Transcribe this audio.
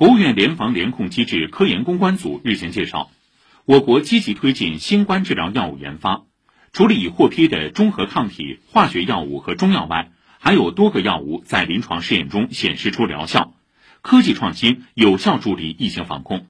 国务院联防联控机制科研攻关组日前介绍我国积极推进新冠治疗药物研发除了已获批的中和抗体化学药物和中药外还有多个药物在临床试验中显示出疗效科技创新有效助力疫情防控。